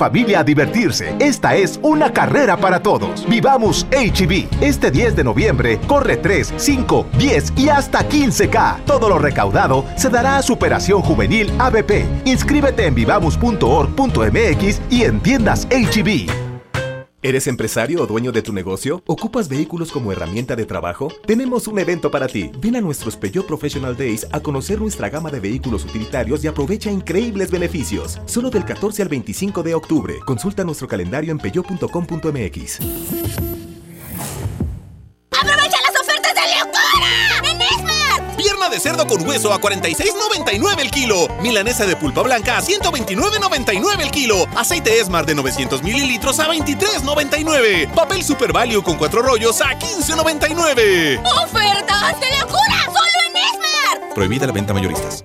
Familia a divertirse. Esta es una carrera para todos. Vivamos HB. Este 10 de noviembre corre 3, 5, 10 y hasta 15K. Todo lo recaudado se dará a Superación Juvenil ABP. Inscríbete en vivamos.org.mx y en tiendas HB. ¿Eres empresario o dueño de tu negocio? ¿Ocupas vehículos como herramienta de trabajo? Tenemos un evento para ti. Ven a nuestros Peugeot Professional Days a conocer nuestra gama de vehículos utilitarios y aprovecha increíbles beneficios. Solo del 14 al 25 de octubre. Consulta nuestro calendario en peugeot.com.mx. ¡Aprovecha las ofertas de locura! Pierna de cerdo con hueso a 46.99 el kilo. Milanesa de pulpa blanca a 129.99 el kilo. Aceite Esmart de 900 mililitros a 23.99. Papel Super Value con cuatro rollos a 15.99. ¡Ofertas de locura! ¡Solo en Esmart! Prohibida la venta mayoristas.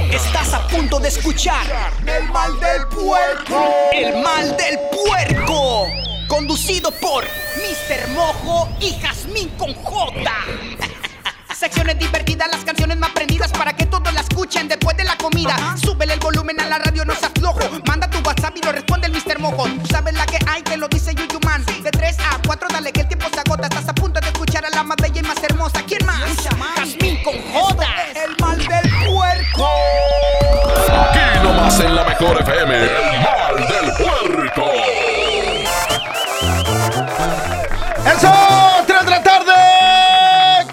Estás a punto de escuchar El mal del puerco. El mal del puerco. Conducido por Mr. Mojo y Jazmín con J. Secciones divertidas, las canciones más prendidas para que todos la escuchen después de la comida. Súbele el volumen a la radio, no se aflojo. Manda tu WhatsApp y lo responde el Mr. Mojo. Tú sabes la que hay, que lo dice Yuyu Man. De 3 a 4, dale que el tiempo se agota. Estás a punto de escuchar a la más bella y más hermosa. ¿Quién más? Jazmín con J. El mal del puerco. Aquí nomás en la mejor FM. El mal del puerco. ¡Eso! ¡Tres de la tarde!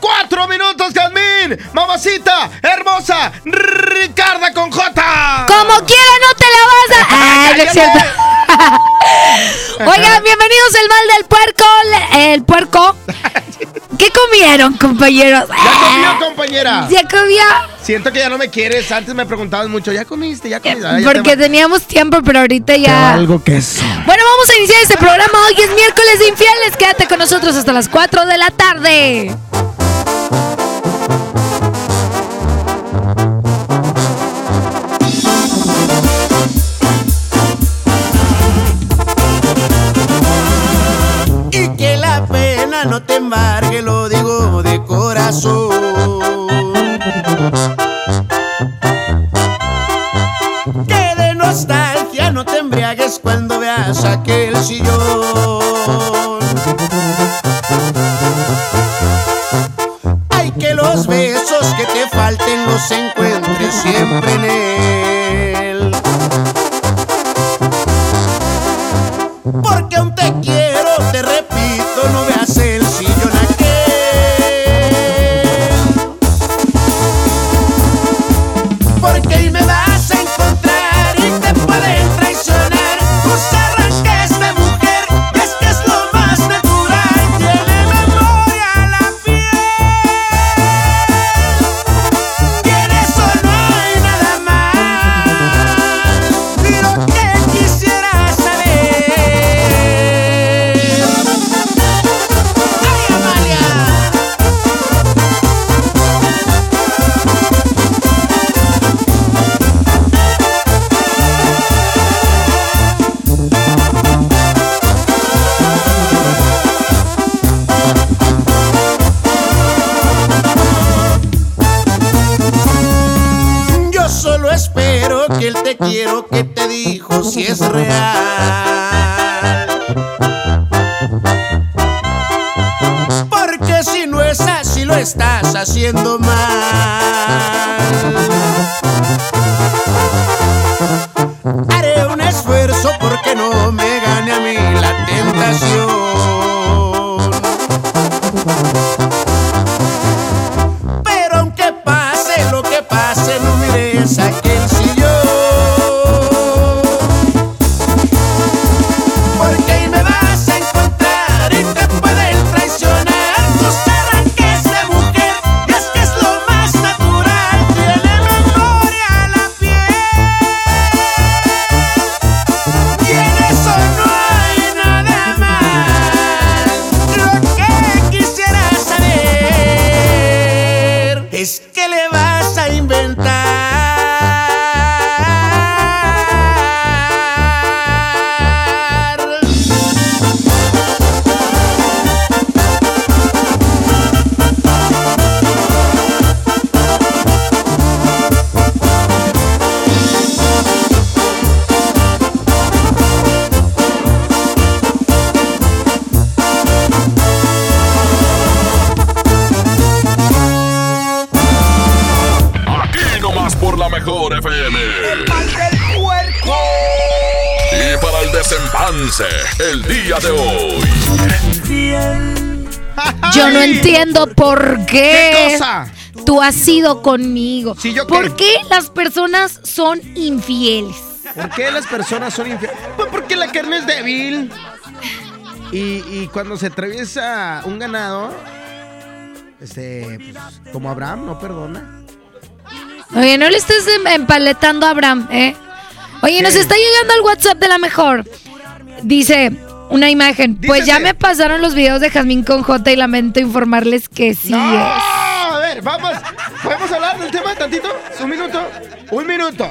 ¡Cuatro minutos, Jazmín! ¡Mamacita! ¡Hermosa! ¡Ricarda con J! Como quiera no te la vas a... Ah, no es cierto. Oigan, bienvenidos al mal del puerco. El puerco. ¿Qué comieron, compañeros? ¿Ya comió, compañera? ¿Ya comió? Siento que ya no me quieres. Antes me preguntabas mucho. ¿Ya comiste? ¿Ya comiste? Ya Porque te- teníamos tiempo, pero ahorita ya... valgo queso. Bueno, vamos a iniciar este programa. Hoy es miércoles de infieles. Quédate con nosotros hasta las 4 de la tarde. Solo espero que el te quiero que te dijo si es real. Porque si no es así lo estás haciendo mal. Para el el día de hoy. Yo no entiendo por qué. ¿Qué cosa? Tú has sido conmigo. Sí, ¿yo qué? ¿Por qué las personas son infieles? ¿Por qué las personas son infieles? Pues porque la carne es débil. Y, y cuando se atraviesa un ganado, este, pues, como Abraham, no perdona. Oye, no le estés em- empaletando a Abraham, ¿eh? Oye, nos está llegando al WhatsApp de la mejor. Dice una imagen. Pues ya me pasaron los videos de Jazmín con J y lamento informarles que sí No, es. a ver, vamos. ¿Podemos hablar del tema tantito? ¿Un minuto? Un minuto.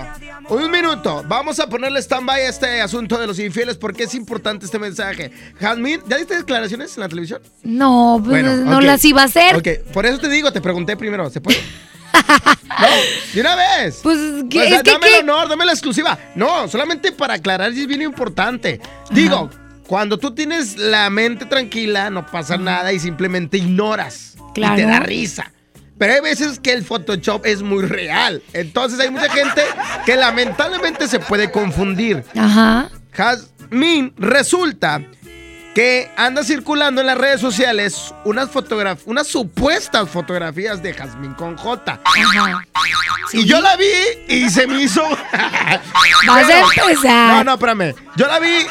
Un minuto. Vamos a ponerle stand-by a este asunto de los infieles porque es importante este mensaje. Jazmín, ¿ya diste declaraciones en la televisión? No, pues, Bueno, no ok. las iba a hacer. Ok, por eso te digo, te pregunté primero, ¿se puede? no, de una vez. Pues, ¿qué- Pues, es dame el honor, dame la exclusiva. No, solamente para aclarar y es bien importante. Digo, cuando tú tienes la mente tranquila, no pasa nada y simplemente ignoras. Claro. Y te da risa. Pero hay veces que el Photoshop es muy real. Entonces hay mucha gente que lamentablemente se puede confundir. Ajá. Jazmín resulta que anda circulando en las redes sociales unas fotografías, unas supuestas fotografías de Jazmín con J. Y yo la vi y se me hizo. Vas a empezar. No, no, espérame. Yo la vi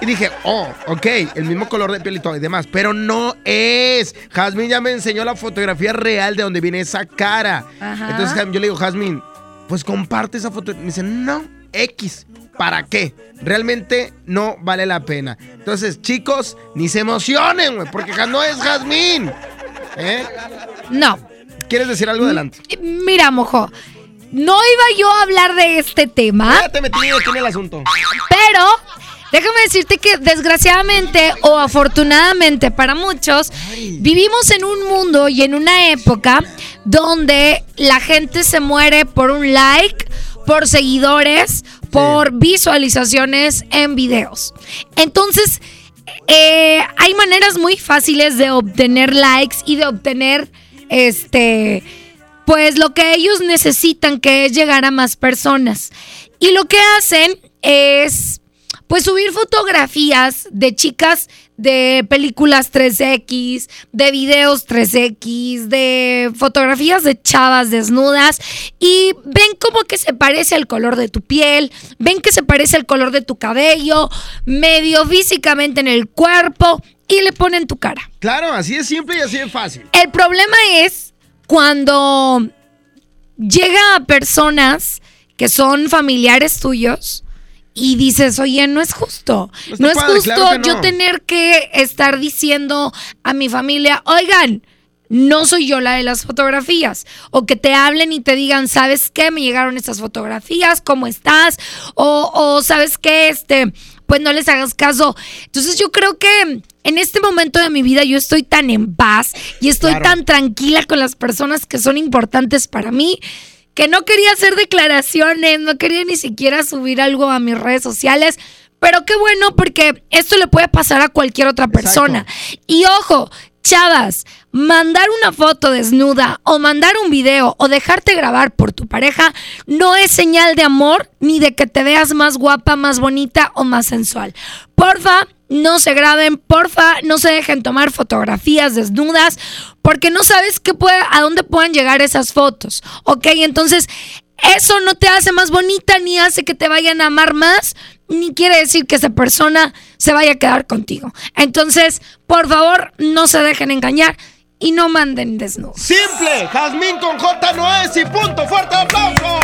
y dije, oh, ok, el mismo color de piel y todo y demás. Pero no es. Jazmín ya me enseñó la fotografía real de donde viene esa cara. Ajá. Entonces yo le digo, Jazmín, pues comparte esa foto. Me dice, no, X. ¿Para qué? Realmente no vale la pena. Entonces, chicos, ni se emocionen, güey, porque no es Jazmín. ¿Eh? No. ¿Quieres decir algo adelante? Mira, mojo. No iba yo a hablar de este tema. Ya te metí aquí en el asunto. Pero déjame decirte que desgraciadamente o afortunadamente para muchos, vivimos en un mundo y en una época donde la gente se muere por un like, por seguidores, por visualizaciones en videos. Entonces, eh, hay maneras muy fáciles de obtener likes y de obtener este pues lo que ellos necesitan que es llegar a más personas. Y lo que hacen es pues subir fotografías de chicas de películas 3X, de videos 3X, de fotografías de chavas desnudas y ven como que se parece el color de tu piel, ven que se parece el color de tu cabello, medio físicamente en el cuerpo y le ponen tu cara. Claro, así es simple y así es fácil. El problema es cuando llega a personas que son familiares tuyos y dices, oye, no es justo. No es padre, justo claro que no. yo tener que estar diciendo a mi familia, oigan, no soy yo la de las fotografías. O que te hablen y te digan, ¿sabes qué? Me llegaron estas fotografías, ¿cómo estás? O, o ¿sabes qué? Este, pues no les hagas caso. Entonces yo creo que en este momento de mi vida yo estoy tan en paz y estoy Claro. tan tranquila con las personas que son importantes para mí que no quería hacer declaraciones, no quería ni siquiera subir algo a mis redes sociales. Pero qué bueno porque esto le puede pasar a cualquier otra persona. Y ojo, chavas, mandar una foto desnuda o mandar un video o dejarte grabar por tu pareja no es señal de amor ni de que te veas más guapa, más bonita o más sensual. Porfa, no se graben, porfa, no se dejen tomar fotografías desnudas porque no sabes qué puede, a dónde puedan llegar esas fotos. ¿Ok? Entonces, eso no te hace más bonita ni hace que te vayan a amar más, ni quiere decir que esa persona se vaya a quedar contigo. Entonces, por favor, no se dejen engañar y no manden desnudos. Simple, Jazmín con J no es y punto, fuerte aplauso.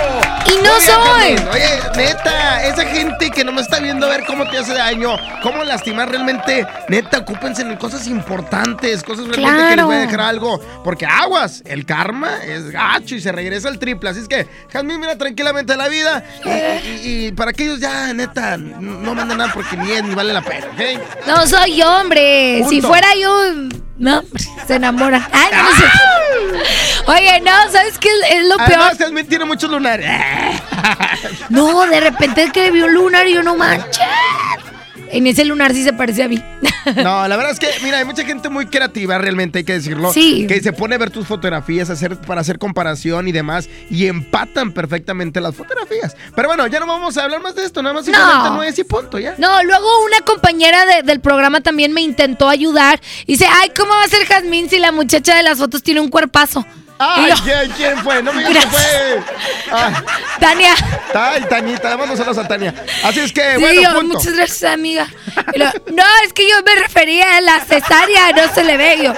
Y no bien, soy. Jazmín. Oye, neta, esa gente que no me está viendo a ver cómo te hace daño, cómo lastimar realmente, neta, ocúpense en cosas importantes, cosas realmente que les voy a dejar algo. Porque aguas, el karma es gacho y se regresa al triple. Así es que, Jazmín, mira tranquilamente la vida. Y, y- y para que ellos ya, neta, no manden nada porque ni es ni vale la pena, ¿ok? No soy yo, hombre. Si fuera yo, no, se enamoran. Ay, no, no sé. Oye, no, ¿sabes qué es, es lo peor? Además, Jazmín tiene muchos lunares. No, de repente que vi un lunar y yo no manches. En ese lunar sí se parece a mí. No, la verdad es que, mira, hay mucha gente muy creativa, realmente hay que decirlo. Sí. Que se pone a ver tus fotografías hacer, para hacer comparación y demás. Y empatan perfectamente las fotografías. Pero bueno, ya no vamos a hablar más de esto. Nada más simplemente no es y punto, ya. No, luego una compañera de- del programa también me intentó ayudar. Y dice, ay, ¿cómo va a ser Jazmín si la muchacha de las fotos tiene un cuerpazo? Ay, yo, ¿quién, fue? No me digas que fue. Ay, Tania. ay, le mando saludos a Tania. Así es que, Sí, bueno, yo, punto. muchas gracias, amiga. Lo- no, es que yo me refería a la cesárea, no se le ve yo.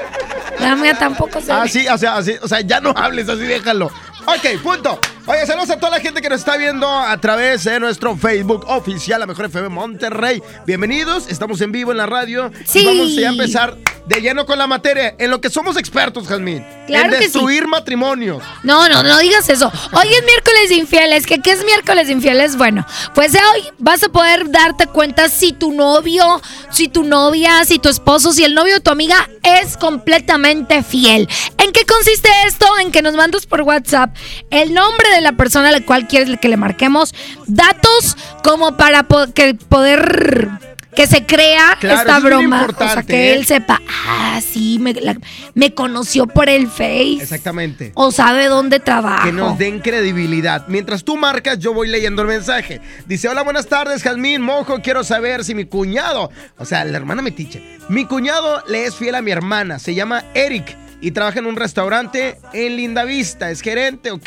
La mía tampoco se Ah, ve. sí, o sea, así, o sea, ya no hables, así déjalo. Ok, punto. Oye, saludos a toda la gente que nos está viendo a través de nuestro Facebook oficial, la Mejor FM Monterrey. Bienvenidos, estamos en vivo en la radio. Sí. Y vamos a empezar de lleno con la materia, en lo que somos expertos, Jazmín. Claro en que sí. destruir matrimonios. No, no, no digas eso. Hoy es miércoles de infieles. ¿Qué, ¿Qué es miércoles de infieles? Bueno, pues de hoy vas a poder darte cuenta si tu novio, si tu novia, si tu esposo, si el novio de tu amiga es completamente fiel. ¿En qué consiste esto? En que nos mandas por WhatsApp el nombre de la persona a la cual quieres que le marquemos, datos como para po- que poder que se crea Claro, esta broma, o sea, importante, que ¿eh? él sepa, ah, sí, me, la- me conoció por el Face. Exactamente. O sabe dónde trabajo. Que nos den credibilidad. Mientras tú marcas, yo voy leyendo el mensaje. Dice, hola, buenas tardes, Jazmín Mojo. Quiero saber si mi cuñado, o sea, la hermana Metiche, mi cuñado le es fiel a mi hermana. Se llama Eric y trabaja en un restaurante en Linda Vista. Es gerente, ¿ok?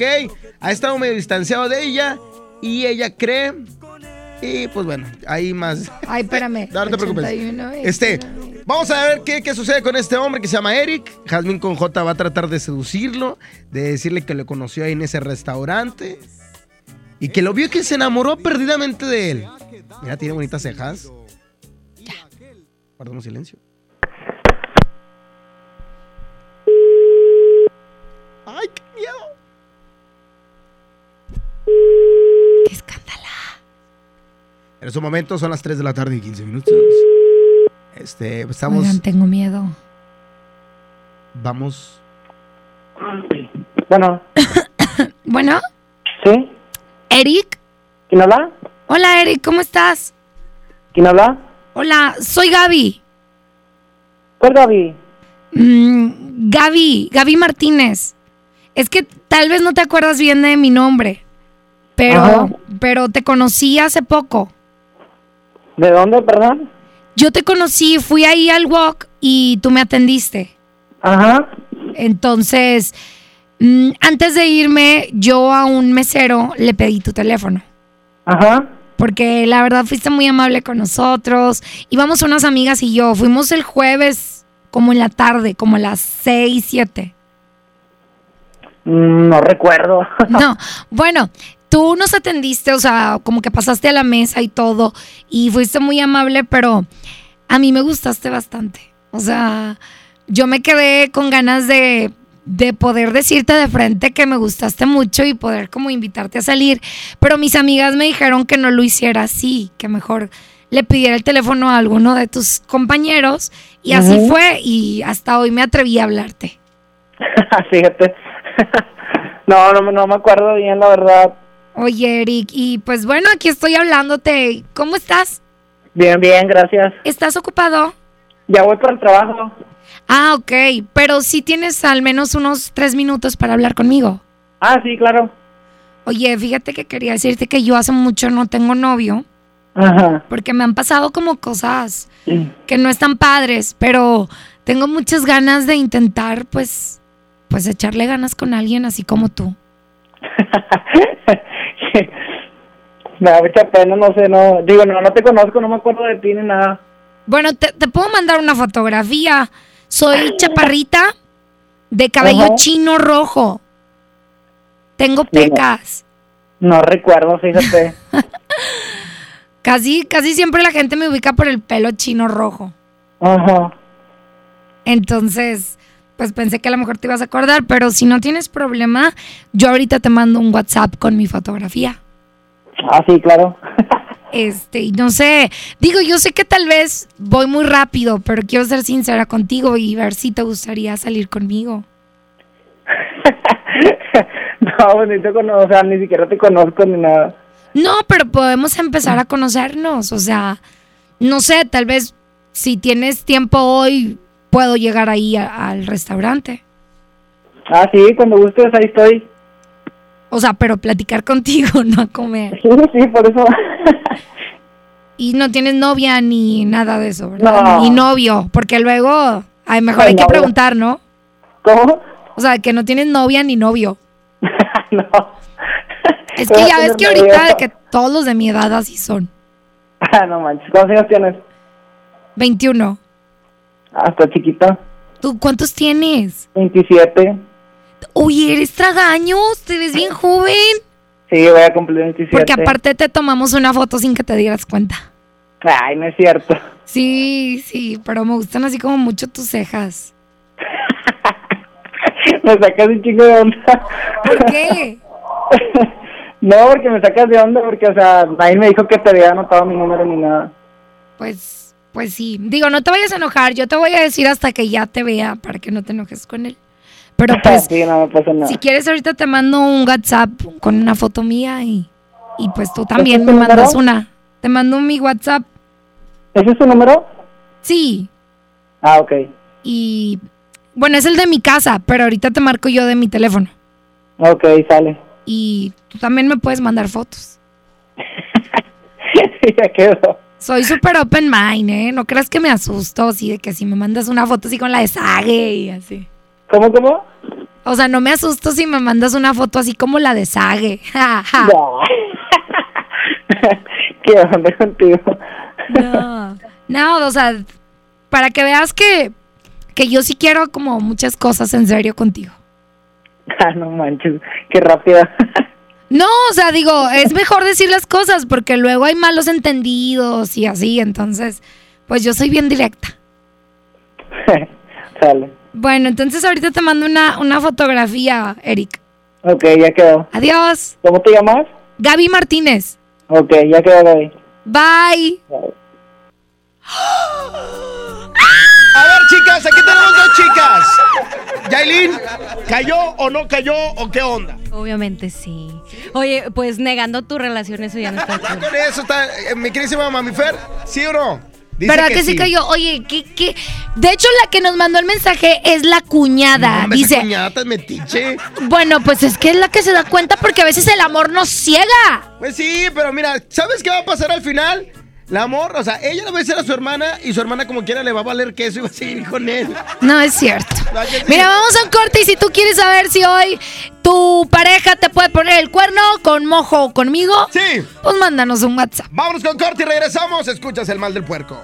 Ha estado medio distanciado de ella y ella cree... Y pues bueno, ahí más... Ay, espérame. No, no te preocupes. 81, Este, vamos a ver qué, qué sucede con este hombre que se llama Eric. Jasmine con J va a tratar de seducirlo, de decirle que lo conoció ahí en ese restaurante y que lo vio y que se enamoró perdidamente de él. Mira, tiene bonitas cejas. Ya. Guardamos silencio. ¡Ay, qué miedo! ¡Qué escándala! En estos momentos son las 3 de la tarde y 15 minutos. Este, estamos. Oigan, tengo miedo. Vamos. Bueno, Bueno, ¿sí? Eric. ¿Quién habla? Hola, Eric, ¿cómo estás? ¿Quién habla? Hola, soy Gaby. ¿Cuál Gaby? Mm, Gaby, Gaby Martínez. Es que tal vez no te acuerdas bien de mi nombre, pero, Ajá. pero te conocí hace poco. ¿De dónde, perdón? Yo te conocí, fui ahí al walk y tú me atendiste. Ajá. Entonces, mm, antes de irme, yo a un mesero le pedí tu teléfono. Ajá. Porque la verdad fuiste muy amable con nosotros. Íbamos unas amigas y yo. Fuimos el jueves, como en la tarde, como a las 6, 7. Mm, No recuerdo. No, bueno, tú nos atendiste, o sea, como que pasaste a la mesa y todo. Y fuiste muy amable, pero a mí me gustaste bastante. O sea, yo me quedé con ganas de, de poder decirte de frente que me gustaste mucho y poder como invitarte a salir. Pero mis amigas me dijeron que no lo hiciera así, que mejor le pidiera el teléfono a alguno de tus compañeros. Y así fue y hasta hoy me atreví a hablarte. Fíjate. No, no, me- no me acuerdo bien, la verdad. Oye, Eric, y pues bueno, aquí estoy hablándote. ¿Cómo estás? Bien, bien, gracias. ¿Estás ocupado? Ya voy para el trabajo. Ah, ok, pero sí tienes al menos unos tres minutos para hablar conmigo. Ah, sí, claro. Oye, fíjate que quería decirte que yo hace mucho no tengo novio, Ajá. porque me han pasado como cosas que no están padres, pero tengo muchas ganas de intentar, pues, pues echarle ganas con alguien así como tú. Me da mucha pena, no sé, no. Digo, no, no te conozco, no me acuerdo de ti ni nada. Bueno, te, te puedo mandar una fotografía. Soy chaparrita de cabello Ajá. chino rojo. Tengo pecas. No recuerdo, fíjate. Casi, casi siempre la gente me ubica por el pelo chino rojo. Ajá. Entonces, pues pensé que a lo mejor te ibas a acordar, pero si no tienes problema, yo ahorita te mando un WhatsApp con mi fotografía. Ah, sí, claro. Este, y no sé, digo, yo sé que tal vez voy muy rápido, pero quiero ser sincera contigo y ver si te gustaría salir conmigo. No, ni te conozco, o sea, ni siquiera te conozco ni nada. No, pero podemos empezar a conocernos, o sea, no sé, tal vez si tienes tiempo hoy, puedo llegar ahí a- al restaurante. Ah, sí, cuando gustes, ahí estoy. O sea, pero platicar contigo, no a comer. Sí, sí, por eso. Y no tienes novia ni nada de eso, ¿verdad? No. Ni novio, porque luego, ay, mejor Ay, hay que preguntar, ¿no? ¿Cómo? O sea, que no tienes novia ni novio. no. Es que ya ves que ahorita novio. de que todos los de mi edad así son. Ah, no manches. ¿Cuántos años tienes? 21. Hasta chiquita. ¿Tú cuántos tienes? 27. Oye, eres tragaños, te ves bien joven. Sí, voy a cumplir 27. Porque aparte te tomamos una foto sin que te dieras cuenta. Ay, no es cierto. Sí, sí, pero me gustan así como mucho tus cejas. me sacas un chingo de onda. ¿Por qué? no, porque me sacas de onda, porque, o sea, nadie me dijo que te había anotado mi número ni nada. Pues, pues sí. Digo, no te vayas a enojar. Yo te voy a decir hasta que ya te vea para que no te enojes con él. Pero pues, sí, no me pasa nada. si quieres ahorita te mando un WhatsApp con una foto mía y, y pues tú también ¿Este me mandas número? una. Te mando mi WhatsApp. ¿Ese es tu número? Sí. Ah, ok. Y bueno, es el de mi casa, pero ahorita te marco yo de mi teléfono. Ok, sale. Y tú también me puedes mandar fotos. ya quedó. Soy súper open mind, ¿eh? No creas que me asusto, así de que si me mandas una foto así con la de Sage y así. ¿Cómo, cómo? O sea, no me asusto si me mandas una foto así como la de Sage. Ja. ¿Qué onda contigo? No. No, o sea, para que veas que, que yo sí quiero como muchas cosas en serio contigo. Ah, no manches, qué rápida. No, o sea, digo, es mejor decir las cosas porque luego hay malos entendidos y así, entonces, pues yo soy bien directa. sale. Bueno, entonces ahorita te mando una, una fotografía, Eric. Ok, ya quedó. Adiós. ¿Cómo te llamas? Gaby Martínez. Ok, ya quedó, Gaby. Bye. A ver, chicas, aquí tenemos dos chicas. Yailin, ¿cayó o no cayó o qué onda? Obviamente sí. Oye, pues negando tu relación, eso ya no está Ya con eso está, eh, mi querísima mamifer, ¿sí o no? Dice ¿Verdad que, sí cayó? Oye, ¿qué, qué? De hecho, la que nos mandó el mensaje es la cuñada. Esa Dice, cuñada tan metiche. bueno, pues es que es la que se da cuenta porque a veces el amor nos ciega. Pues sí, pero mira, ¿sabes qué va a pasar al final? La amor, o sea, ella le va a decir a su hermana y su hermana como quiera le va a valer queso y va a seguir con él. No es cierto. Mira, vamos a un corte y si tú quieres saber si hoy tu pareja te puede poner el cuerno con mojo o conmigo, Sí. pues mándanos un WhatsApp. Vámonos con corte y regresamos. Escuchas el mal del puerco.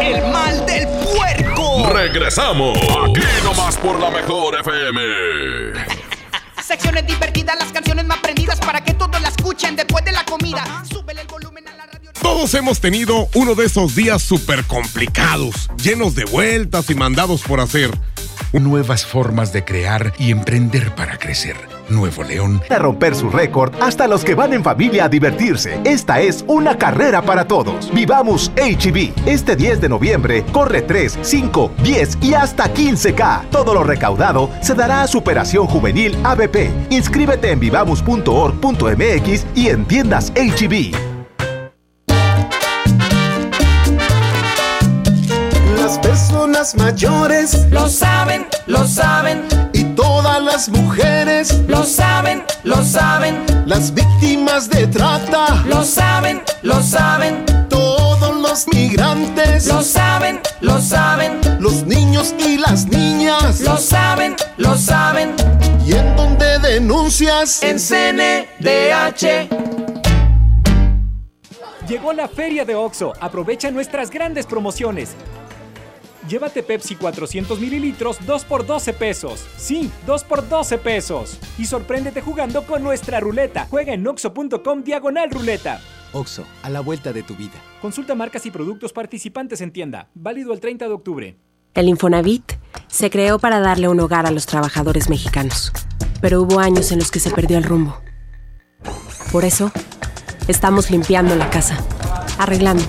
El mal del puerco. Regresamos. Aquí nomás por la mejor FM. Secciones divertidas, las canciones más prendidas para que todos la escuchen después de la comida. Súbele el volumen a la radio. Todos hemos tenido uno de esos días súper complicados, llenos de vueltas y mandados por hacer. Nuevas formas de crear y emprender para crecer. Nuevo León. A romper su récord hasta los que van en familia a divertirse. Esta es una carrera para todos. Vivamos HB. Este 10 de noviembre corre 3, 5, 10 y hasta 15K. Todo lo recaudado se dará a Superación Juvenil ABP. Inscríbete en vivamos.org.mx y en tiendas HB. Las personas mayores Lo saben, lo saben, y todas las mujeres, lo saben, lo saben, las víctimas de trata, lo saben, lo saben, todos los migrantes, lo saben, lo saben, los niños y las niñas. lo saben, lo saben. ¿Y en donde denuncias? En CNDH. Llegó la feria de OXO. Aprovecha nuestras grandes promociones. Llévate Pepsi 400 mililitros 2 por 12 pesos. Sí, 2 por 12 pesos. Y sorpréndete jugando con nuestra ruleta. Juega en oxo.com diagonal ruleta. Oxo, a la vuelta de tu vida. Consulta marcas y productos participantes en tienda. Válido el 30 de octubre. El Infonavit se creó para darle un hogar a los trabajadores mexicanos, pero hubo años en los que se perdió el rumbo. Por eso, estamos limpiando la casa, arreglando,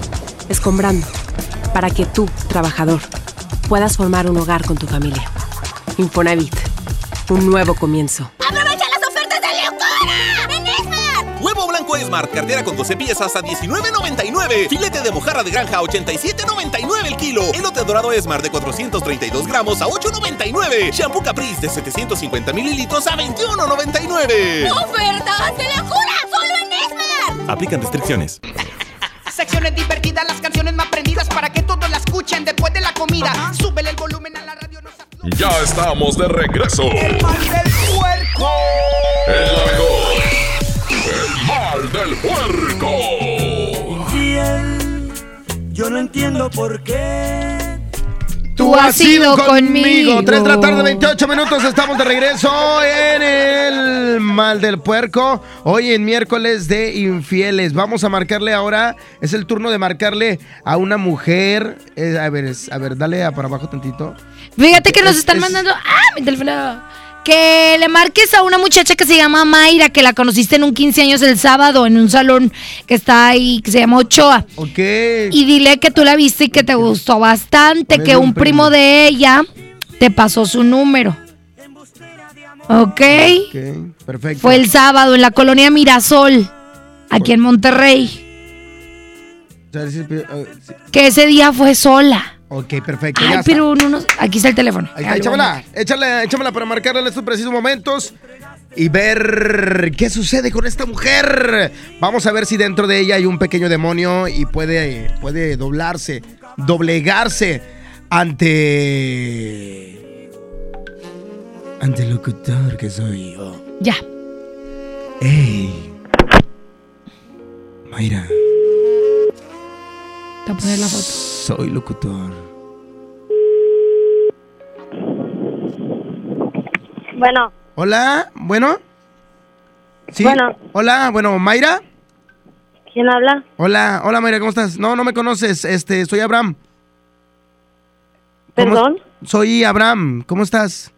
escombrando, para que tú, trabajador, puedas formar un hogar con tu familia. Infonavit, un nuevo comienzo. ¡Aprovecha las ofertas de locura! ¡En Esmar! Huevo blanco Smart, cartera con 12 piezas a $19.99. Filete de mojarra de granja a $87.99 el kilo. Elote dorado Smart de 432 gramos a $8.99. Shampoo Caprice de 750 mililitros a $21.99. ¡Ofertas de locura! ¡Solo en Esmar! Aplican restricciones. Secciones divertidas, las canciones más prendidas para que todos la escuchen después de la comida. Súbele el volumen a la radio. No se- Ya estamos de regreso. El mal del puerco. El mejor. El mal del puerco. Infiel, yo no entiendo por qué. Tú has sido conmigo. 3 de la tarde, 28 minutos. Estamos de regreso en el Mal del Puerco. Hoy en miércoles de infieles. Vamos a marcarle ahora. Es el turno de marcarle a una mujer. Eh, a ver, es- a ver, dale a para abajo tantito. Fíjate que nos Es- están es- mandando. ¡Ah! Mi teléfono. Que le marques a una muchacha que se llama Mayra, que la conociste en un 15 años el sábado en un salón que está ahí, que se llama Ochoa. Ok. Y dile que tú la viste y que te gustó bastante, que un primo de ella te pasó su número. Ok. Ok, perfecto. Fue el sábado en la colonia Mirasol, aquí en Monterrey. O sea, sí, eh, sí. Que ese día fue sola. Ok, perfecto. Ay, ya está. pero no nos- aquí está el teléfono. Ahí está, échamela, échale, échamela para marcarle en estos precisos momentos y ver qué sucede con esta mujer. Vamos a ver si dentro de ella hay un pequeño demonio y puede, puede doblarse, doblegarse ante. ante el locutor que soy yo. Ya. ¡Ey! Mayra, Te voy a poner la foto. soy locutor. Bueno, Hola, bueno. Sí. Bueno. Hola, bueno, Mayra. ¿quién habla? Hola, hola Mayra, ¿cómo estás? No, no me conoces, este, soy Abraham. ¿Cómo- ¿Perdón? Soy Abraham, ¿cómo estás?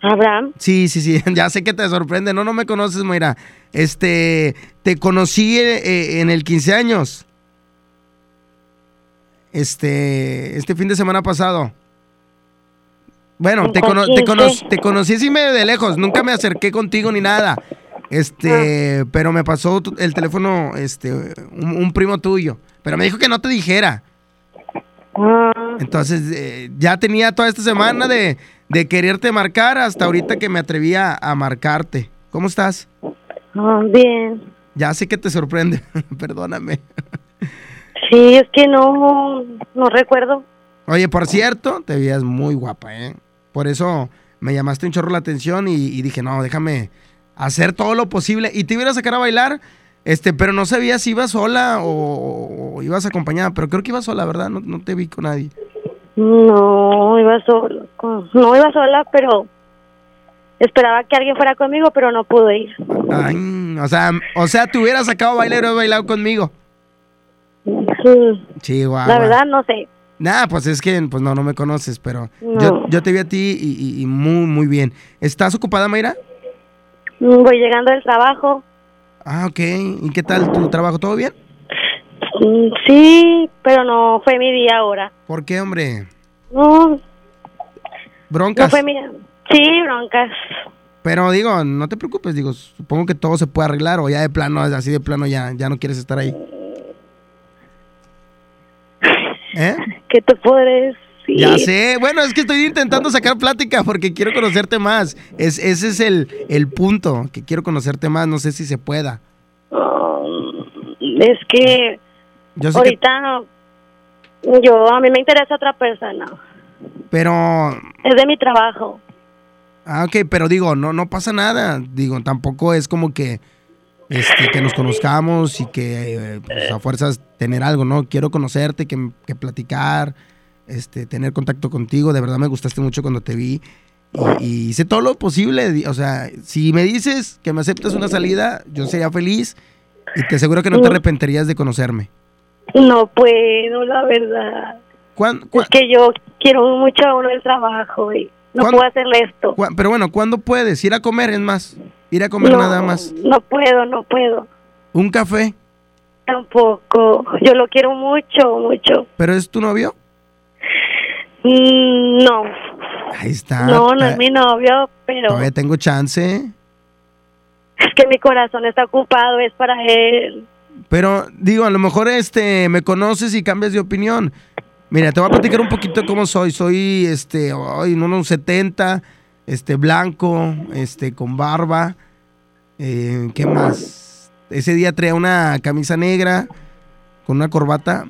Abraham. Sí, sí, sí, ya sé que te sorprende, no, no me conoces, Mayra. Este, te conocí eh, eh, en el 15 años. Este, este fin de semana pasado. Bueno, te, ¿Con cono- te, cono- qué? te conocí así medio de lejos, nunca me acerqué contigo ni nada. Este, pero me pasó el teléfono, este, un, un primo tuyo. Pero me dijo que no te dijera. Entonces, eh, ya tenía toda esta semana de, de quererte marcar hasta ahorita que me atrevía a marcarte. ¿Cómo estás? Ah, bien. Ya sé que te sorprende, perdóname. Sí, es que no, no recuerdo. Oye, por cierto, te veías muy guapa, ¿eh? Por eso me llamaste un chorro la atención y, y dije, no, déjame hacer todo lo posible. Y te iba a sacar a bailar, este, pero no sabía si ibas sola o, o ibas acompañada. Pero creo que ibas sola, ¿verdad? No, no te vi con nadie. No, iba sola. No iba sola, pero esperaba que alguien fuera conmigo, pero no pude ir. Ay, o sea, o sea, te hubieras sacado a bailar y bailado conmigo. Sí, guau. la verdad no sé. Nah, pues es que pues no, no me conoces, pero No. yo, yo te vi a ti y, y- y muy, muy bien. ¿Estás ocupada, Mayra? Mm, Voy llegando del trabajo. Ah, ok. ¿Y qué tal tu trabajo? ¿Todo bien? Mm, Sí, pero no fue mi día ahora. ¿Por qué, hombre? No, ¿Broncas? no fue mi... Sí, broncas. Pero digo, no te preocupes, digo, supongo que todo se puede arreglar o ya de plano, así de plano ya, ya no quieres estar ahí. ¿Eh? ¿Qué te podré decir? Ya sé, bueno, es que estoy intentando sacar plática porque quiero conocerte más. Es, ese es el, el punto, que quiero conocerte más, no sé si se pueda. Es que Yo sé que, ahorita yo a mí me interesa otra persona. pero, Es de mi trabajo. ah, ok, pero digo, no, no pasa nada. Digo, tampoco es como que, este, que nos conozcamos y que eh, pues, a fuerzas tener algo, ¿no? Quiero conocerte, que, que platicar, este, tener contacto contigo. De verdad me gustaste mucho cuando te vi. Y, y hice todo lo posible. O sea, si me dices que me aceptas una salida, yo sería feliz y te aseguro que no te arrepentirías de conocerme. No puedo, la verdad. Es que yo quiero mucho a uno del trabajo y no ¿Cuándo? puedo hacerle esto. Pero bueno, ¿cuándo puedes? Ir a comer, es más. Ir a comer no, nada más. No puedo, no puedo. Un café, Tampoco. Yo lo quiero mucho, mucho. pero es tu novio. Mm, No, Ahí está. no, no es mi novio, pero Todavía tengo chance. Es que mi corazón está ocupado, es para él. Pero digo, a lo mejor este me conoces y cambias de opinión. Mira, te voy a platicar un poquito cómo soy. Soy este, ay, en unos 70, este blanco, este con barba. Eh, ¿qué más? Ese día traía una camisa negra con una corbata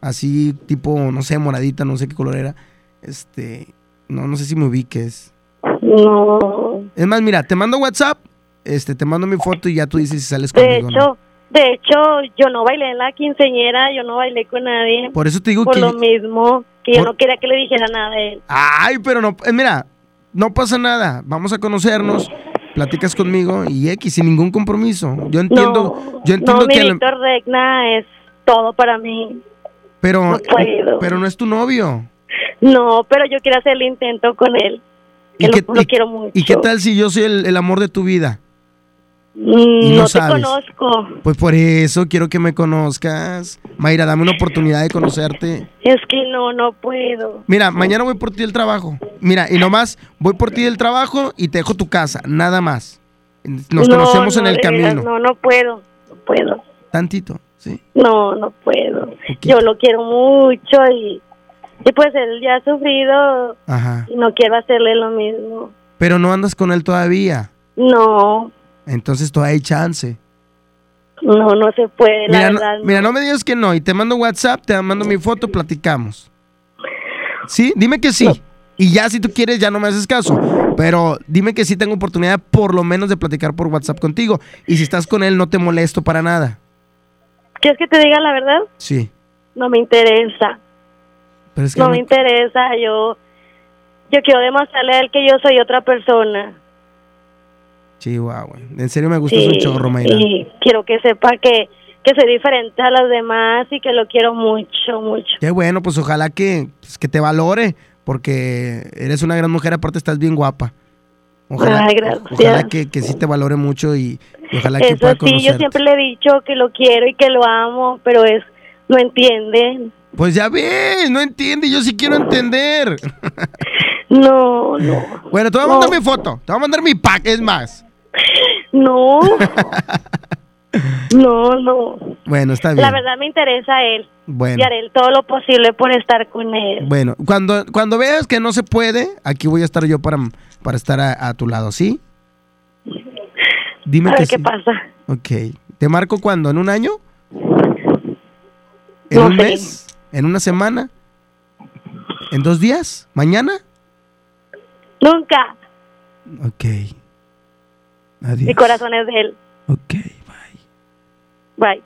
así tipo, no sé, moradita, no sé qué color era. Este, no no sé si me ubiques. No. Es más, mira, te mando WhatsApp, este te mando mi foto y ya tú dices si sales De conmigo. o no. De hecho, yo no bailé en la quinceñera, yo no bailé con nadie. Por eso te digo Por que lo mismo, que yo Por- no quería que le dijera nada a él. Ay, pero no, eh, mira, no pasa nada. Vamos a conocernos, platicas conmigo y X sin ningún compromiso. Yo entiendo, yo entiendo no, mi que, lo- Víctor Regna es todo para mí. pero, no puedo. pero no es tu novio. No, pero yo quiero hacer el intento con él. Que lo, qué- lo quiero mucho. ¿Y qué tal si yo soy el, el amor de tu vida? Y no no te sabes? conozco. Pues por eso quiero que me conozcas. Mayra, dame una oportunidad de conocerte. Es que no, no puedo. Mira, mañana voy por ti del trabajo. Mira, y nomás voy por ti del trabajo y te dejo tu casa, nada más. Nos No, conocemos en el veras, camino. No, no puedo. No puedo. Tantito, ¿sí? No, no puedo. Yo lo quiero mucho y, y pues él ya ha sufrido Ajá. y no quiero hacerle lo mismo. Pero no andas con él todavía. No, Entonces todavía hay chance. no, no se puede, la Mira no, verdad. mira, no me digas que no. Y te mando WhatsApp, te mando mi foto, platicamos. ¿Sí? Dime que sí. Y ya si tú quieres, ya no me haces caso. Pero dime que sí tengo oportunidad por lo menos de platicar por WhatsApp contigo. Y si estás con él, no te molesto para nada. ¿Quieres que te diga la verdad? Sí. No me interesa. Pero es que No no- me interesa. Yo, yo quiero demostrarle a él que yo soy otra persona. Chihuahua. En serio me gustas Sí, un chorro, Mayra. Y quiero que sepa que, que soy diferente a los demás y que lo quiero mucho, mucho. Qué bueno, pues ojalá que, pues, que te valore. Porque eres una gran mujer, aparte estás bien guapa. Ojalá, Ay, gracias. ojalá que, que sí te valore mucho y, y ojalá que Eso pueda sí, yo siempre le he dicho que lo quiero y que lo amo, pero es no entiende. Pues ya ves, no entiende, yo sí quiero entender. No, no. Bueno, te voy a mandar mi foto, te voy a mandar mi pack, es más. No. No, no. Bueno, está bien. La verdad me interesa él. Bueno. Y haré todo lo posible por estar con él. Bueno, cuando, cuando veas que no se puede, aquí voy a estar yo para, para estar a, a tu lado, ¿sí? Dime a que ver qué sí. pasa. Ok. ¿Te marco cuándo? ¿En un año? ¿En No un sé. mes? ¿En una semana? ¿En dos días? ¿Mañana? Nunca. Ok. Mi corazón es de él. Ok, Bye.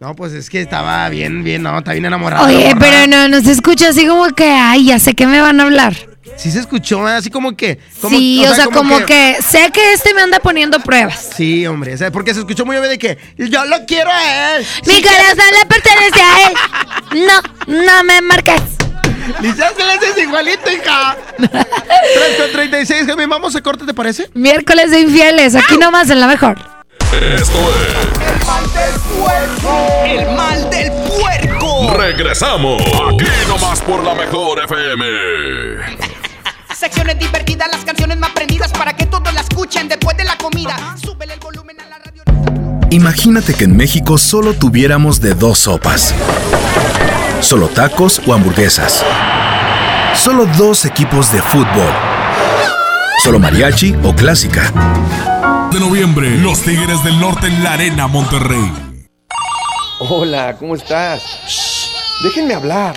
No, pues es que estaba bien, bien, no, está bien enamorado. Oye, pero no, no se escucha así como que, ay, ya sé que me van a hablar. Sí se escuchó, ¿eh? así como que... como- sí, o sea, como, que... sé que este me anda poniendo pruebas. Sí, hombre, o sea, porque se escuchó muy bien de que yo lo quiero a él. Mi corazón le pertenece a él. No, no me marques. Lisa, se le haces igualito, hija. 3 con 36, Jaime, vamos a corte, ¿te parece? Miércoles de infieles, aquí nomás en la mejor. Esto es El mal del puerco. Regresamos. Aquí nomás por la mejor FM. Secciones divertidas, las canciones más prendidas para que todos la escuchen después de la comida. Súbele el volumen a la radio. Imagínate que en México solo tuviéramos de dos sopas. Solo tacos o hamburguesas. Solo dos equipos de fútbol. Solo mariachi o clásica. De noviembre, los Tigres del Norte en la Arena Monterrey. Hola, ¿cómo estás? déjenme hablar.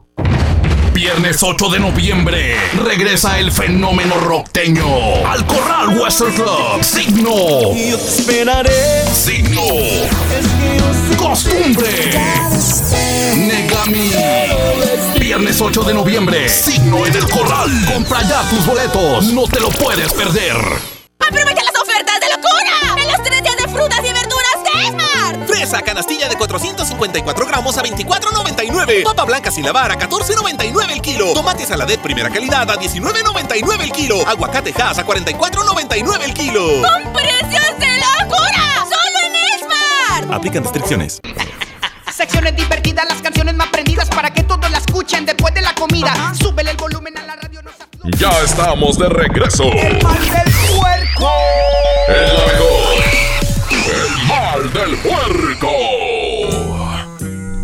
Viernes 8 de noviembre regresa el fenómeno rockteño al Corral Western Club. Signo. Yo te esperaré. Signo. Costumbre. Negami. Viernes 8 de noviembre. Signo en el Corral. Compra ya tus boletos. No te lo puedes perder. ¡Aprovecha las ofertas de locura! ¡En los tres días de frutas y! Fresa canastilla de 454 gramos a 24.99. Papa blanca sin lavar a 14.99 el kilo. Tomate saladet primera calidad a 19.99 el kilo. Aguacate Hass a 44.99 el kilo. ¡Con precios de locura! ¡Solo en Esmar! Aplican restricciones. Secciones divertidas, las canciones más prendidas para que todos la escuchen después de la comida. Súbele el volumen a la radio. Ya estamos de regreso. El mal del puerco. Es del puerco.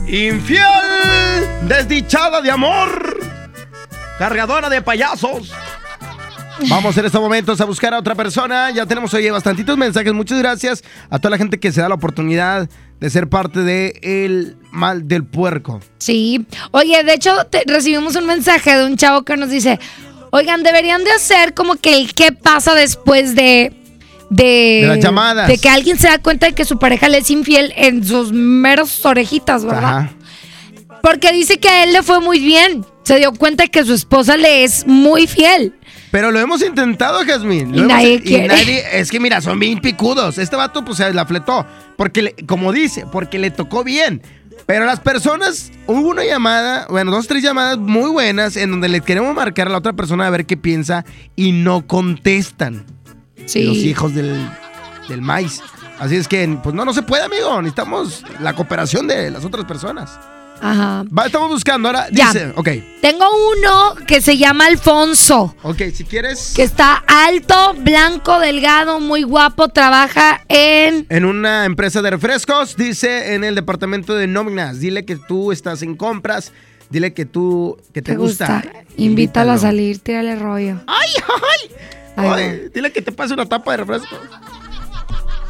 Infiel, desdichada de amor, cargadora de payasos. Vamos en estos momentos a buscar a otra persona. Ya tenemos hoy bastantitos mensajes. Muchas gracias a toda la gente que se da la oportunidad de ser parte de el mal del puerco. Sí. Oye, de hecho, te- recibimos un mensaje de un chavo que nos dice, oigan, deberían de hacer como que el qué pasa después de... De, De las llamadas. De que alguien se da cuenta de que su pareja le es infiel en sus meros orejitas, ¿verdad? Ajá. Porque dice que a él le fue muy bien. Se dio cuenta de que su esposa le es muy fiel. Pero lo hemos intentado, Jazmín. Y hemos- nadie y quiere. nadie- es que mira, son bien picudos. Este vato pues se la fletó. Porque, le- como dice, porque le tocó bien. Pero las personas, hubo una llamada, bueno, dos, tres llamadas muy buenas en donde le queremos marcar a la otra persona a ver qué piensa y no contestan. Sí. Los hijos del, del maíz. Así es que, pues no, no se puede, amigo. Necesitamos la cooperación de las otras personas. Ajá. Va, estamos buscando ahora. Ya. Dice, ok. Tengo uno que se llama Alfonso. Ok, si quieres. Que está alto, blanco, delgado, muy guapo, trabaja en... En una empresa de refrescos, dice en el departamento de nóminas, dile que tú estás en compras, dile que tú, que te, ¿Te gusta. gusta? Invítalo a salir, tírale rollo. ¡Ay, ay! Ay, dile que te pase una tapa de refresco.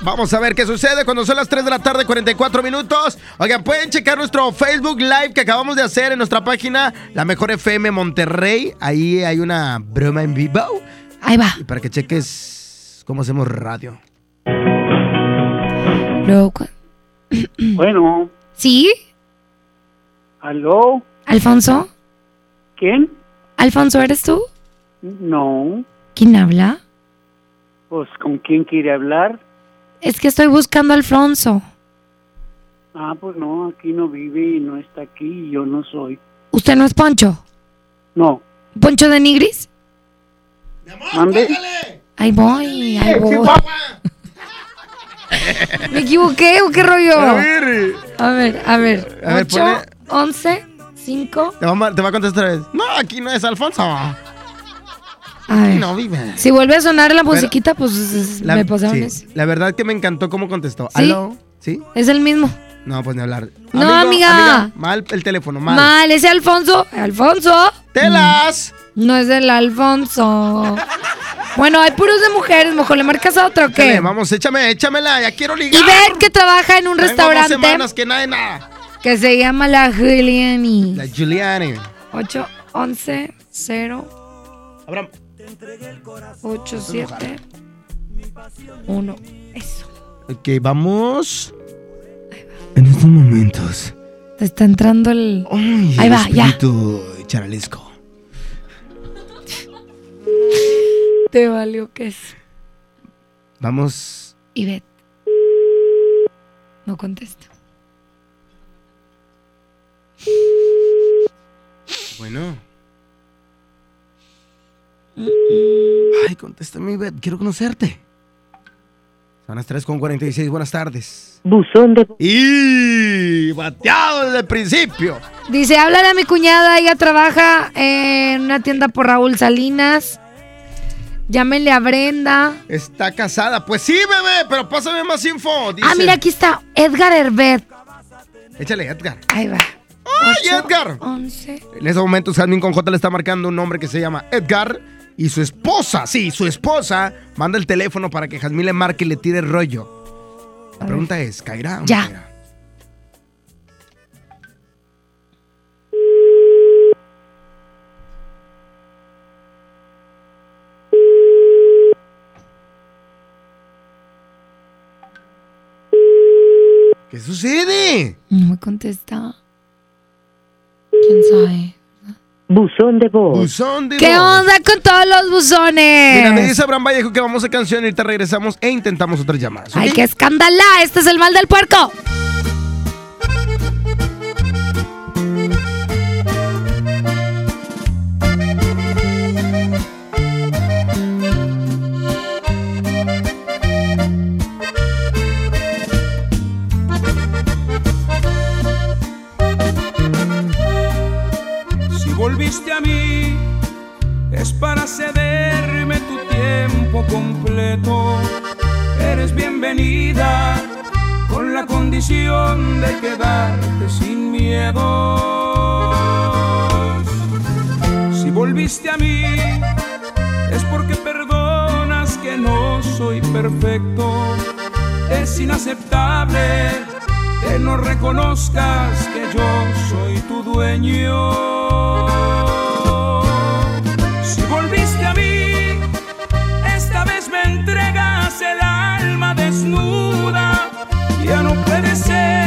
Vamos a ver qué sucede cuando son las 3 de la tarde, 44 minutos. Oigan, pueden checar nuestro Facebook Live que acabamos de hacer en nuestra página, La Mejor FM Monterrey. Ahí hay una broma en vivo. Ahí va. Y para que cheques cómo hacemos radio. Luego, cu- Bueno, ¿Sí? ¿aló? ¿Alfonso? ¿Quién? ¿Alfonso eres tú? No, ¿Quién habla? pues ¿con quién quiere hablar? Es que estoy buscando a Alfonso. Ah, pues no, aquí no vive y no está aquí y yo no soy. ¿Usted no es Poncho? No, ¿Poncho de Nigris? mande. Ahí voy, ahí voy. ¿Me equivoqué o qué rollo? A ver. A ver, a ver. A ver, 8, ponle- 11, 5. Te va, a- te va a contestar otra vez. No, aquí no es Alfonso. A Aquí ver. no vive. Si vuelve a sonar la Pero- musiquita, pues es- La, me pasaron sí, eso. la verdad que me encantó cómo contestó. ¿Sí? ¿Aló? ¿Sí? Es el mismo. No, pues ni hablar. No, amiga. Mal el teléfono, mal. Mal, ese Alfonso. Alfonso. ¡Telas! No es el Alfonso. bueno, hay puros de mujeres, mejor le marcas a otro o qué. Dale, vamos, échame, échamela, ya quiero ligar. Y ven que trabaja en un Tengo restaurante dos semanas que nada de nada. que se llama La Juliani. La Giuliani. 8, 11, 0. Abraham. 8, 7, 1. Eso. Ok, vamos. En estos momentos. Te está entrando el. Ay, Ahí el va, ya. charalesco. Te valió que es. Vamos. Ivette. No contesto. Bueno. Ay, contéstame, Ivette, quiero conocerte. Son las 3 con 46, buenas tardes. Buzón de... Y bateado desde el principio. Dice, háblale a mi cuñada, ella trabaja en una tienda por Raúl Salinas. Llámenle a Brenda. Está casada. Pues sí, bebé, pero pásame más info. dice. Ah, mira, aquí está Edgar Herbert. Échale, Edgar. Ahí va. ¡Ay, Edgar! 11. En estos momentos, Jasmine con J le está marcando un hombre que se llama Edgar. Y su esposa, sí, su esposa, manda el teléfono para que Jasmine le marque y le tire el rollo. La pregunta es, ¿caerá o no Ya. caerá? ¿Qué sucede? No me contesta. ¿Quién sabe? Buzón de voz. Buzón de ¿Qué voz. onda con todos los buzones? Mira, me dice Abraham Vallejo que vamos a canción y ahorita regresamos e intentamos otras llamadas. ¿ok? ¡Ay, qué escándala! Este es el mal del puerco. De quedarte sin miedo. Si volviste a mí es porque perdonas que no soy perfecto. Es inaceptable que no reconozcas que yo soy tu dueño. Si volviste a mí, esta vez me entregas el alma desnuda. Ya no puede ser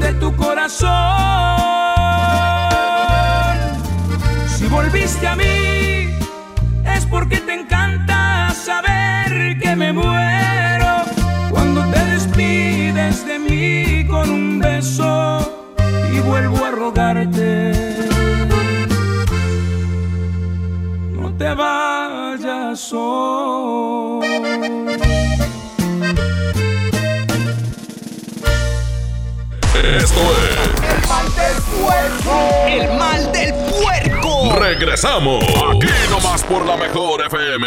de tu corazón. Si volviste a mí, es porque te encanta saber que me muero cuando te despides de mí con un beso y vuelvo a rogarte. No te vayas hoy. Esto es El mal del puerco. El mal del puerco. Regresamos. Aquí nomás por la mejor FM.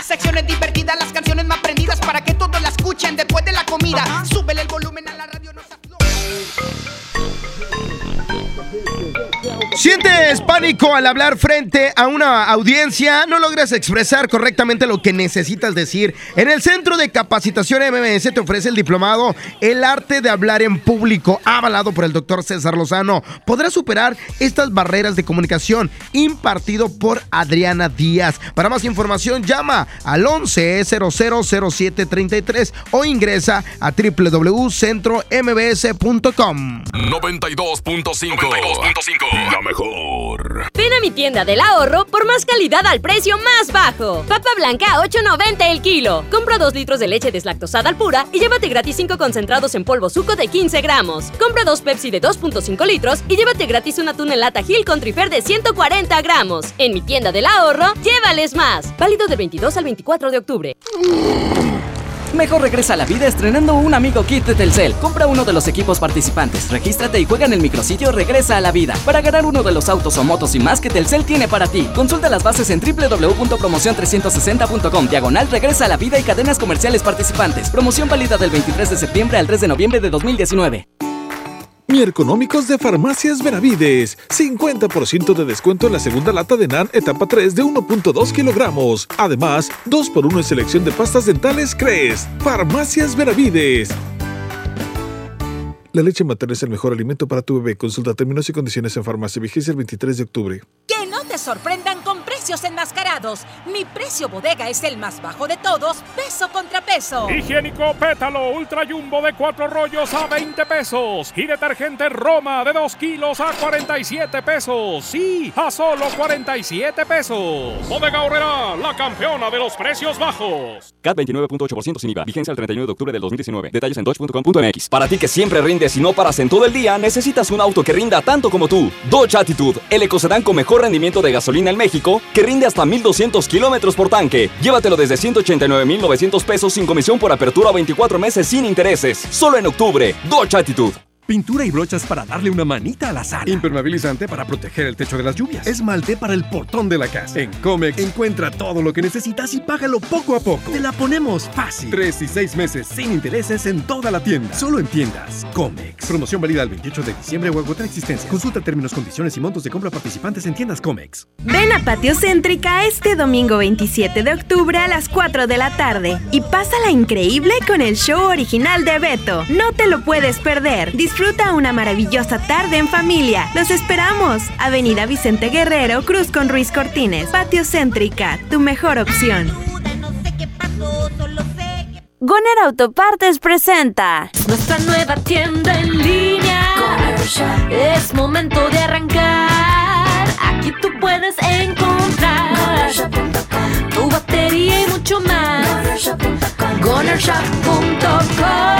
Secciones divertidas, las canciones más prendidas para que todos la escuchen después de la comida. Súbele el volumen a la radio. No ¿Sientes pánico al hablar frente a una audiencia? ¿No logras expresar correctamente lo que necesitas decir? En el Centro de Capacitación MMS te ofrece el diplomado El Arte de Hablar en Público, avalado por el doctor César Lozano. Podrás superar estas barreras de comunicación impartido por Adriana Díaz. Para más información, llama al 11 000733 o ingresa a www.centrombs.com. 92.5. La mejor. Ven a mi tienda del ahorro por más calidad al precio más bajo. Papa blanca a 8.90 el kilo. Compra 2 litros de leche deslactosada al pura y llévate gratis 5 concentrados en polvo suco de 15 gramos. Compra 2 Pepsi de 2.5 litros y llévate gratis una tuna en Gil con trifer de 140 gramos. En mi tienda del ahorro, llévales más. Válido del 22 al 24 de octubre. Mejor regresa a la vida estrenando un amigo kit de Telcel. Compra uno de los equipos participantes, regístrate y juega en el micrositio Regresa a la vida para ganar uno de los autos o motos y más que Telcel tiene para ti. Consulta las bases en www.promocion360.com, diagonal Regresa a la vida y cadenas comerciales participantes. Promoción válida del 23 de septiembre al 3 de noviembre de 2019. Mi Económicos de Farmacias Benavides. 50% de descuento en la segunda lata de NAN etapa 3 de 1.2 kilogramos. Además, 2x1 en selección de pastas dentales Cres. Farmacias Benavides. La leche materna es el mejor alimento para tu bebé. Consulta términos y condiciones en farmacia. Vigencia el 23 de octubre. Que no te sorprendan con precios enmascarados. Mi precio bodega es el más bajo de todos, peso contra peso. Higiénico Pétalo Ultra Jumbo de 4 rollos a 20 pesos. Y detergente Roma de 2 kilos a 47 pesos. Sí, a solo 47 pesos. Bodega Horrera, la campeona de los precios bajos. CAT 29.8% sin IVA. Vigencia el 31 de octubre del 2019. Detalles en dodge.com.mx. Para ti que siempre rindes y no paras en todo el día, necesitas un auto que rinda tanto como tú. Dodge Attitude, el ecocedán con mejor rendimiento de gasolina en México, que rinde hasta 1200 kilómetros por tanque. Llévatelo desde 189,900 pesos sin comisión por apertura a 24 meses sin intereses. Solo en octubre. Dodge Attitude. Pintura y brochas para darle una manita a la sala. Impermeabilizante para proteger el techo de las lluvias. Esmalte para el portón de la casa. En Comex encuentra todo lo que necesitas y págalo poco a poco. Te la ponemos fácil. Tres y seis meses sin intereses en toda la tienda. Solo en tiendas. Comex. Promoción válida el 28 de diciembre o agotar existencia. Consulta términos, condiciones y montos de compra participantes en tiendas Comex. Ven a Patio Céntrica este domingo 27 de octubre a las 4 de la tarde y pásala increíble con el show original de Beto. No te lo puedes perder. Disfruta una maravillosa tarde en familia. Los esperamos. Avenida Vicente Guerrero, Cruz con Ruiz Cortines. Patio Céntrica, tu mejor opción. Goner Autopartes presenta Nuestra nueva tienda en línea. Es momento de arrancar. Aquí tú puedes encontrar tu batería y mucho más. GonerShop.com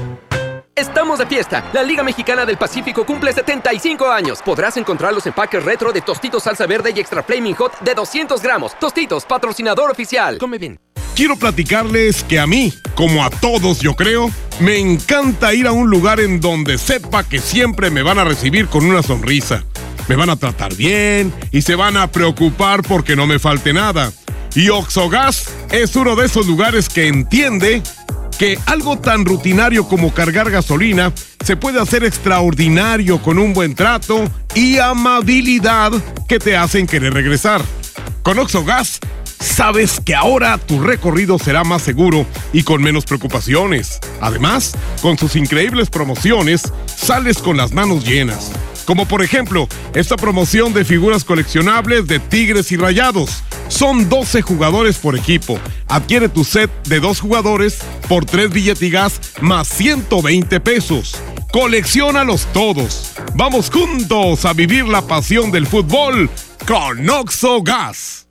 Estamos de fiesta. La Liga Mexicana del Pacífico cumple 75 años. Podrás encontrar los empaques retro de Tostitos Salsa Verde y Extra Flaming Hot de 200 gramos. Tostitos, patrocinador oficial. Come bien. Quiero platicarles que a mí, como a todos yo creo, me encanta ir a un lugar en donde sepa que siempre me van a recibir con una sonrisa. Me van a tratar bien y se van a preocupar porque no me falte nada. Y Oxogas es uno de esos lugares que entiende que algo tan rutinario como cargar gasolina se puede hacer extraordinario con un buen trato y amabilidad que te hacen querer regresar. Con Oxogas sabes que ahora tu recorrido será más seguro y con menos preocupaciones. Además, con sus increíbles promociones, sales con las manos llenas. Como por ejemplo, esta promoción de figuras coleccionables de Tigres y Rayados. Son 12 jugadores por equipo. Adquiere tu set de dos jugadores por 3 billetigas más 120 pesos. Colecciónalos todos. Vamos juntos a vivir la pasión del fútbol con Oxo Gas.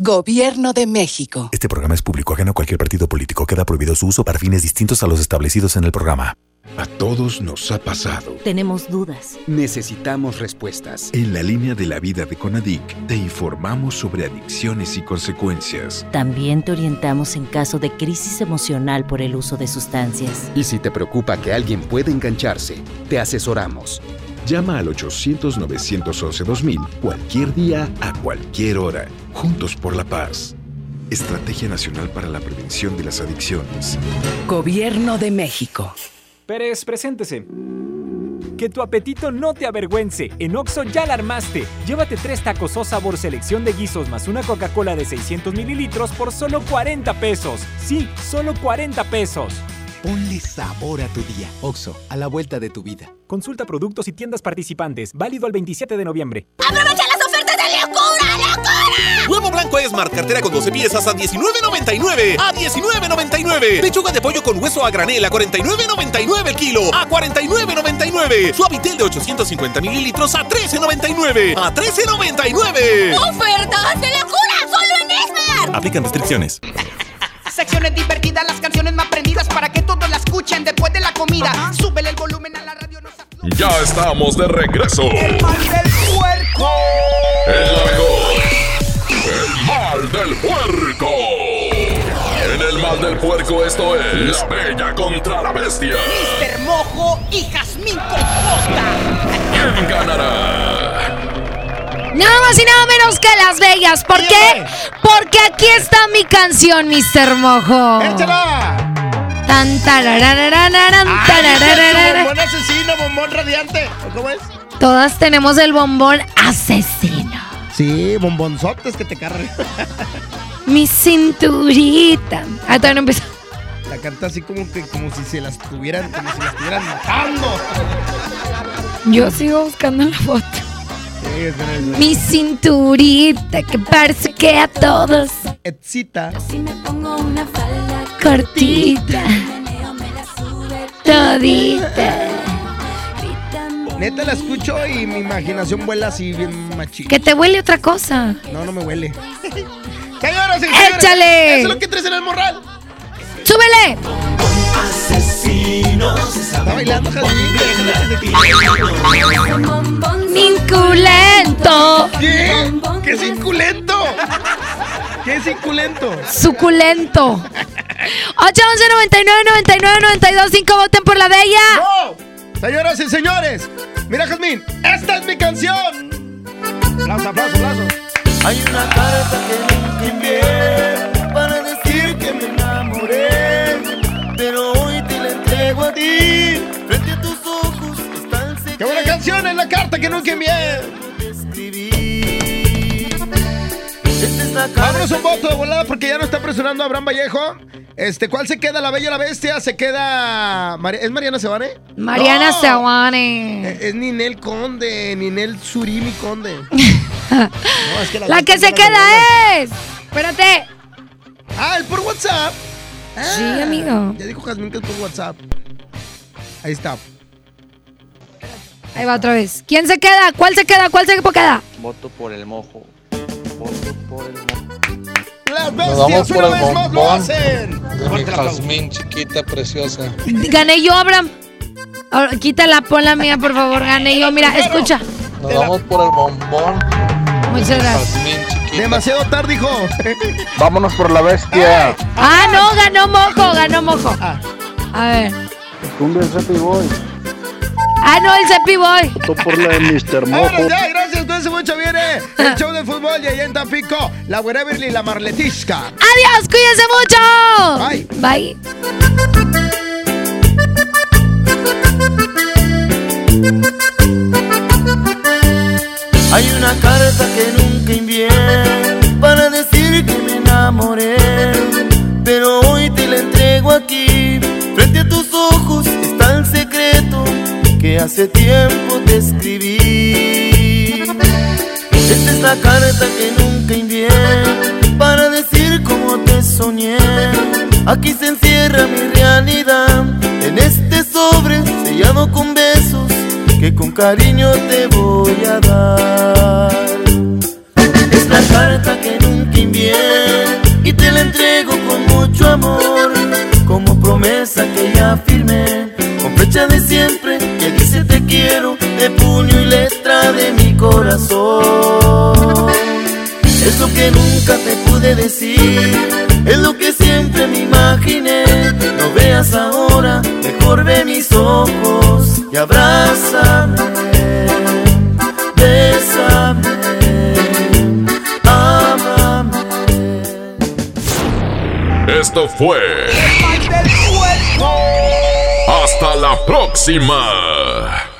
Gobierno de México. Este programa es público ajeno a cualquier partido político. Queda prohibido su uso para fines distintos a los establecidos en el programa. A todos nos ha pasado. Tenemos dudas. Necesitamos respuestas. En la línea de la vida de Conadic te informamos sobre adicciones y consecuencias. También te orientamos en caso de crisis emocional por el uso de sustancias. Y si te preocupa que alguien pueda engancharse, te asesoramos. Llama al 800-911-2000 cualquier día, a cualquier hora. Juntos por la paz. Estrategia Nacional para la Prevención de las Adicciones. Gobierno de México. Pérez, preséntese. Que tu apetito no te avergüence. En Oxo ya la armaste. Llévate tres tacos o sabor selección de guisos más una Coca-Cola de 600 mililitros por solo 40 pesos. Sí, solo 40 pesos. Ponle sabor a tu día. Oxo, a la vuelta de tu vida. Consulta productos y tiendas participantes. Válido el 27 de noviembre. ¡Aprovecha las ofertas de locura, locura! Huevo blanco Esmart, cartera con 12 piezas a $19.99. A $19.99. Pechuga de pollo con hueso a granel a $49.99 el kilo. A $49.99. Suavitel de 850 mililitros a $13.99. A $13.99. ¡Ofertas de locura! ¡Solo en Esmart! Aplican restricciones. Secciones divertidas, las canciones más prendidas para que todos la escuchen después de la comida. Súbele el volumen a la radio. No ya estamos de regreso. El mal del puerco. El la mejor. El mal del puerco. En el mal del puerco esto es La Bella contra la Bestia. Mister Mojo y Jazmín con Costa. ¿Quién ganará? Nada más y nada menos que Las Vegas. ¿Por qué? Porque aquí está mi canción, Mr. Mojo. ¡Échala! Tan, tarararararan, ¡Ay, tararararara. bombón asesino, bombón radiante! ¿O ¿Cómo es? Todas tenemos el bombón asesino. Sí, bombonzotes que te cargan. Mi cinturita. Ah, todavía no empezó. La canta así como que como si se las tuvieran, como si las estuvieran matando. Yo sigo buscando la foto. Mi cinturita que parece que a todos Excita. cortita. Todita. Neta la escucho y mi imaginación vuela así bien machín. Que te huele otra cosa. No, no me huele. Señoras y señores, ¡Échale! Eso es lo que traes en el morral. ¡Súbele! Asesinos. Está bailando ¡Inculento! ¿Qué? ¿Qué es inculento? ¿Qué es inculento? Suculento. 811 99 99 92 5 voten por la bella. ¡No! Señoras y señores, mira Jazmín, esta es mi canción. Aplauso, aplauso, aplauso. Hay una carta que nunca envié ¡Qué buena canción es la carta que nunca envié! Vámonos un voto de volada porque ya no está presionando a Abraham Vallejo. Este, ¿cuál se queda? ¿La Bella y la Bestia? ¿Se queda. ¿Es Mariana Sebane? Mariana No. Sewane. Eh, Es Ninel Conde, Ninel Surimi Conde. No, es que La dos que se queda es. Espérate. Ah, el por WhatsApp. Sí, Ah, amigo. Ya dijo Jazmín que es por WhatsApp. Ahí está. Ahí va otra vez. ¿Quién se queda? ¿Cuál se queda? ¿Cuál se queda? Voto por el mojo. Voto por el mojo. Las bestias por una el vez más lo hacen. mi. Jazmín, chiquita, preciosa. Gané yo, Abraham. Ahora, quítala, ponla mía, por favor. Gané yo. Mira, escucha. Nos vamos por el bombón. Muchas gracias. Demasiado tarde, hijo. Vámonos por la bestia. Ah, no, ganó Mojo, ganó Mojo. A ver. Cumbia Happy Boy. Ah, no, el Cepi Boy. Por la de Mr. Vámonos ya, gracias, cuídense mucho. Viene el show de fútbol y allá en Tampico, la Whereverly y la Marletisca. Adiós, cuídense mucho. Bye. Bye. Hay una carta que nunca hace tiempo te escribí. Esta es la carta que nunca envié para decir cómo te soñé. Aquí se encierra mi realidad en este sobre sellado con besos que con cariño te voy a dar. Es la carta que nunca envié y te la entrego con mucho amor, como promesa que ya firmé, con fecha de siempre que dice te quiero, de puño y letra de mi corazón. Es lo que nunca te pude decir, es lo que siempre me imaginé. No veas ahora, mejor ve mis ojos y abrázame, bésame, ámame. Esto fue. La próxima.